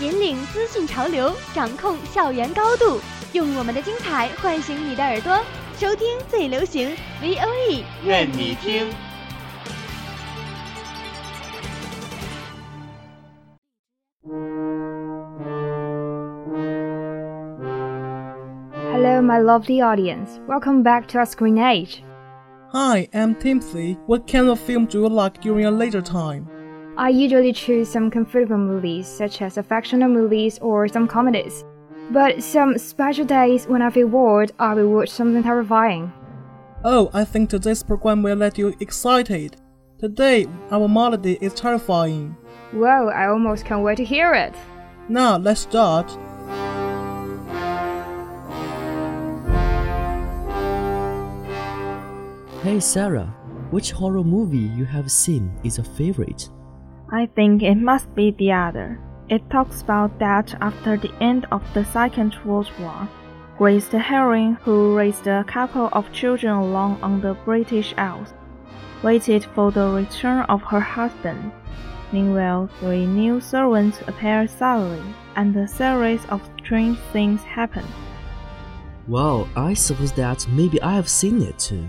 引领资讯潮流，掌控校园高度，用我们的精彩唤醒你的耳朵，收听最流行 V O E，愿你听。Hello, my lovely audience. Welcome back to our Screen Age. Hi, I'm Timothy. What kind of film do you like during a leisure time? I usually choose some comfortable movies, such as affectionate movies or some comedies. But some special days when I feel bored, I will watch something terrifying. Oh, I think today's program will let you excited. Today, our melody is terrifying. Whoa, I almost can't wait to hear it. Now, let's start. Hey Sarah, which horror movie you have seen is your favorite? I think it must be the other. It talks about that after the end of the Second World War, Grace the heroine who raised a couple of children alone on the British Isles, waited for the return of her husband. Meanwhile, three new servants appear suddenly, and a series of strange things happen. Well, I suppose that maybe I have seen it too.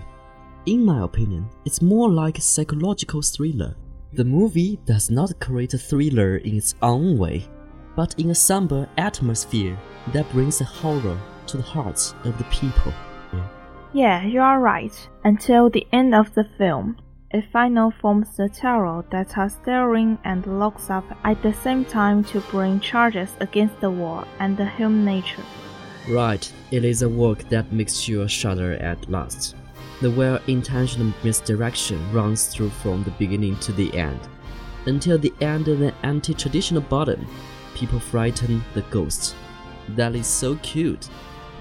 In my opinion, it's more like a psychological thriller. The movie does not create a thriller in its own way, but in a somber atmosphere that brings a horror to the hearts of the people. Yeah, you are right. Until the end of the film, it finally forms the terror that are stirring and locks up at the same time to bring charges against the war and the human nature. Right, it is a work that makes you shudder at last. The well intentioned misdirection runs through from the beginning to the end. Until the end of an anti traditional bottom, people frighten the ghosts. That is so cute.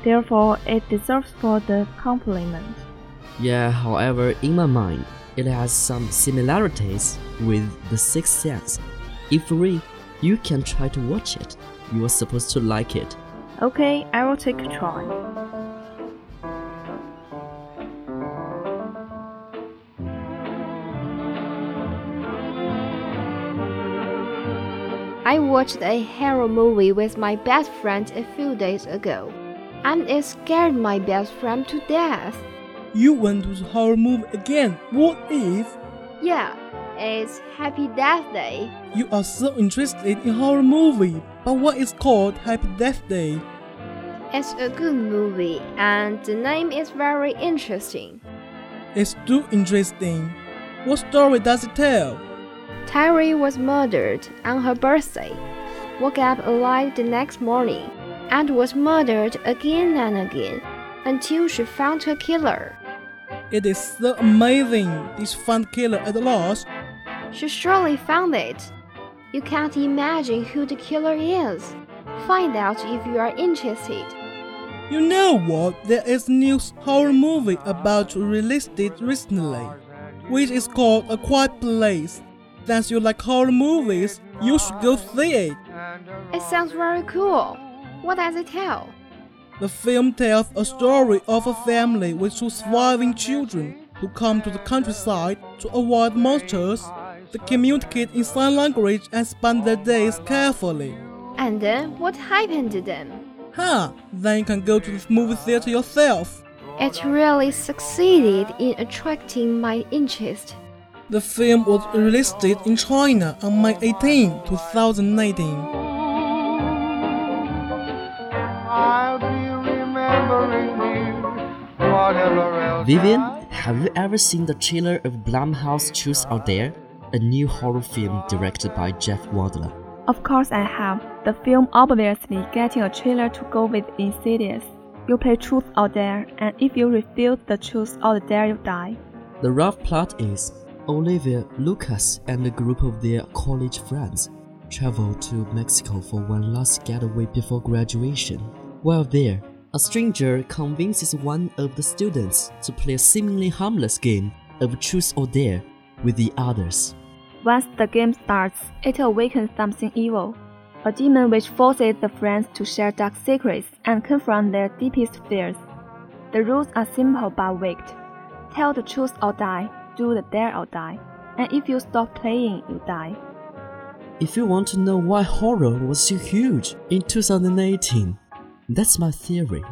Therefore, it deserves for the compliment. Yeah, however, in my mind, it has some similarities with The Sixth Sense. If free, you can try to watch it. You are supposed to like it. Okay, I will take a try. I watched a horror movie with my best friend a few days ago, and it scared my best friend to death. You went to the horror movie again. What if? Yeah, it's Happy Death Day. You are so interested in horror movie, but what is called Happy Death Day? It's a good movie, and the name is very interesting. It's too interesting. What story does it tell? Terry was murdered on her birthday, woke up alive the next morning, and was murdered again and again until she found her killer. It is so amazing. This found killer at last. She surely found it. You can't imagine who the killer is. Find out if you are interested. You know what? There is a new horror movie about released it recently, which is called A Quiet Place. Since you like horror movies, you should go see it. It sounds very cool. What does it tell? The film tells a story of a family with two surviving children who come to the countryside to avoid monsters. They communicate in sign language and spend their days carefully. And then what happened to them? Huh, then you can go to the movie theater yourself. It really succeeded in attracting my interest. The film was released in China on May 18, 2019. I'll be remembering you, whatever else. Vivian, have you ever seen the trailer of Blumhouse Truth or Dare? A new horror film directed by Jeff Wadlow. Of course, I have. The film obviously getting a trailer to go with Insidious. You play truth or dare, and if you refuse the truth or dare, you die. The rough plot is Olivia, Lucas, and a group of their college friends travel to Mexico for one last getaway before graduation. While there, a stranger convinces one of the students to play a seemingly harmless game of truth or dare with the others. Once the game starts, it awakens something evil, a demon which forces the friends to share dark secrets and confront their deepest fears. The rules are simple but wicked. Tell the truth or die, do the dare or die, and if you stop playing, you die. If you want to know why horror was so huge in 2018, that's my theory.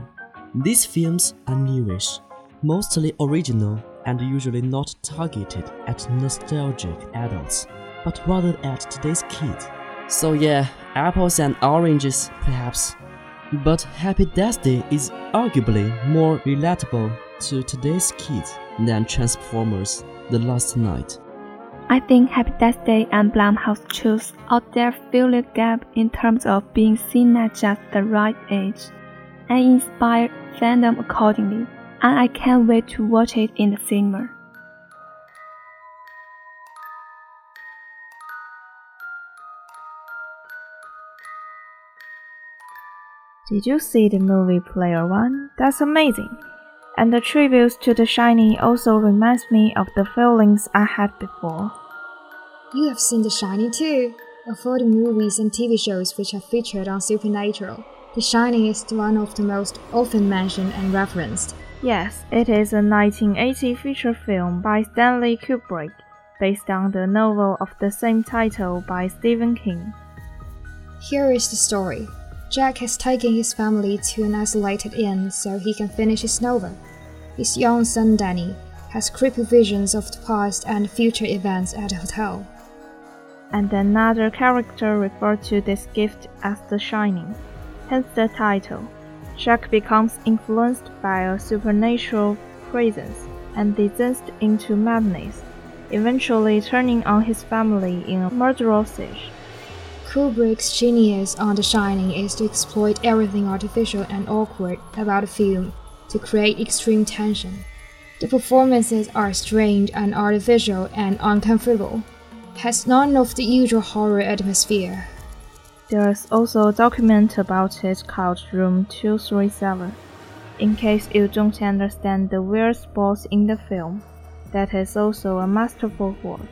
These films are newish, mostly original, and usually not targeted at nostalgic adults, but rather at today's kids. So, yeah, apples and oranges, perhaps. But Happy Death Day is arguably more relatable to today's kids than Transformers The Last Knight. I think Happy Death Day and Blumhouse choose out their the gap in terms of being seen at just the right age and inspire fandom accordingly, and I can't wait to watch it in the cinema. Did you see the movie Player One? That's amazing. And the tributes to The Shining also reminds me of the feelings I had before. You have seen The Shining too. Of all the movies and TV shows which are featured on Supernatural, The Shining is one of the most often mentioned and referenced. Yes, it is a 1980 feature film by Stanley Kubrick, based on the novel of the same title by Stephen King. Here is the story. Jack has taken his family to an isolated inn so he can finish his novel. His young son Danny has creepy visions of the past and future events at the hotel. And another character referred to this gift as The Shining, hence the title. Jack becomes influenced by a supernatural presence and descends into madness, eventually turning on his family in a murderous siege. Kubrick's genius on The Shining is to exploit everything artificial and awkward about the film to create extreme tension. The performances are strange and artificial and uncomfortable, has none of the usual horror atmosphere. There's also a document about it called Room 237. In case you don't understand the weird spots in the film, that is also a masterful work.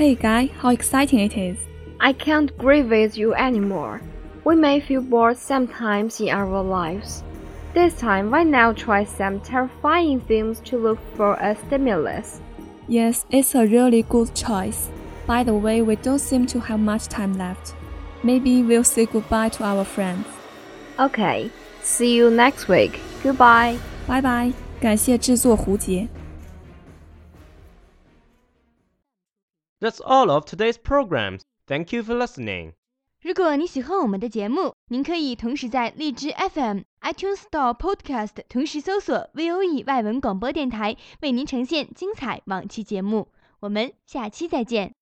Hey guy, how exciting it is! I can't agree with you anymore. We may feel bored sometimes in our lives. This time, why not try some terrifying films to look for a stimulus? Yes, it's a really good choice. By the way, we don't seem to have much time left. Maybe we'll say goodbye to our friends. Okay, see you next week. Goodbye. 拜拜，感谢制作胡杰。 That's all of today's programs. Thank you for listening. 如果你喜欢我们的节目，您可以同时在荔枝 FM、iTunes Store Podcast 同时搜索 VOE 外文广播电台，为您呈现精彩往期节目。我们下期再见。